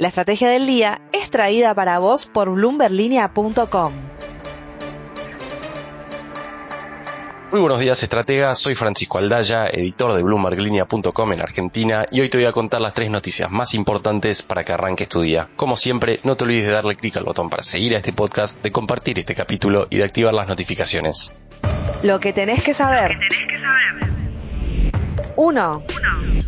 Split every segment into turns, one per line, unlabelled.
La estrategia del día es traída para vos por bloomberlinia.com.
Muy buenos días, estratega. Soy Francisco Aldaya, editor de BloombergLinea.com en Argentina, y hoy te voy a contar las tres noticias más importantes para que arranques tu día. Como siempre, no te olvides de darle clic al botón para seguir a este podcast, de compartir este capítulo y de activar las notificaciones.
Lo que tenés que saber. 1.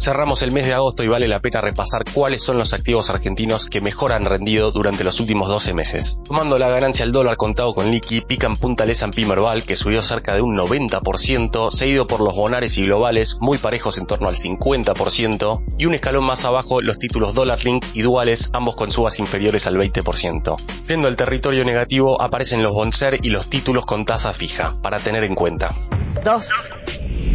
Cerramos el mes de agosto y vale la pena repasar cuáles son los activos argentinos que mejor han rendido durante los últimos 12 meses. Tomando la ganancia al dólar contado con liqui, pican punta el S&P Merval que subió cerca de un 90%, seguido por los bonares y globales muy parejos en torno al 50% y un escalón más abajo los títulos dólar link y duales, ambos con subas inferiores al 20%. Viendo el territorio negativo aparecen los bonser y los títulos con tasa fija, para tener en cuenta.
2.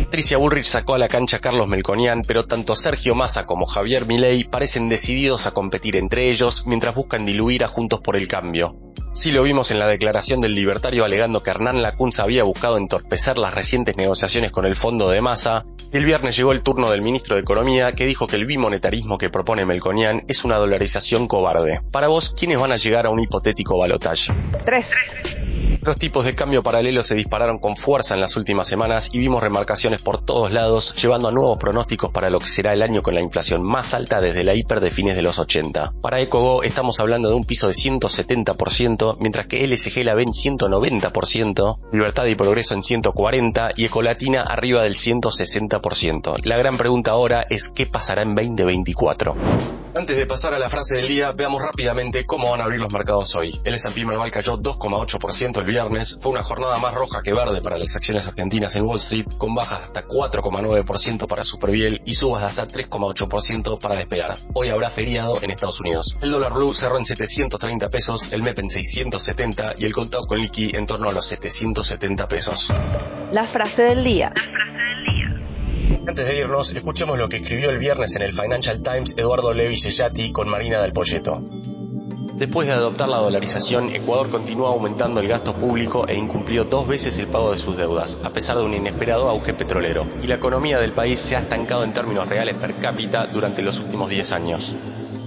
Patricia Bullrich sacó a la cancha a Carlos Melconian, pero tanto Sergio Massa como Javier Milei parecen decididos a competir entre ellos mientras buscan diluir a Juntos por el Cambio. Sí lo vimos en la declaración del libertario alegando que Hernán Lacunza había buscado entorpecer las recientes negociaciones con el fondo de Massa. El viernes llegó el turno del ministro de Economía que dijo que el bimonetarismo que propone Melconian es una dolarización cobarde. Para vos, ¿quiénes van a llegar a un hipotético balotaje?
3.
Los tipos de cambio paralelo se dispararon con fuerza en las últimas semanas y vimos remarcaciones por todos lados, llevando a nuevos pronósticos para lo que será el año con la inflación más alta desde la hiper de fines de los 80. Para EcoGo estamos hablando de un piso de 170%, mientras que LSG la ve en 190%, Libertad y Progreso en 140% y Ecolatina arriba del 160%. La gran pregunta ahora es ¿qué pasará en 2024? Antes de pasar a la frase del día, veamos rápidamente cómo van a abrir los mercados hoy. El S&P Merval cayó 2,8% el viernes, fue una jornada más roja que verde para las acciones argentinas en Wall Street, con bajas de hasta 4,9% para Superbiel y subas de hasta 3,8% para Despegar. Hoy habrá feriado en Estados Unidos. El dólar blue cerró en 730 pesos, el MEP en 670 y el contado con liqui en torno a los 770 pesos.
La frase del día.
Antes de irnos, escuchemos lo que escribió el viernes en el Financial Times Eduardo Levi Yeyati con Marina del Poyeto. Después de adoptar la dolarización, Ecuador continúa aumentando el gasto público e incumplió dos veces el pago de sus deudas, a pesar de un inesperado auge petrolero, y la economía del país se ha estancado en términos reales per cápita durante los últimos 10 años.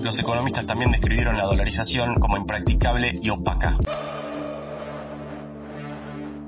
Los economistas también describieron la dolarización como impracticable y opaca.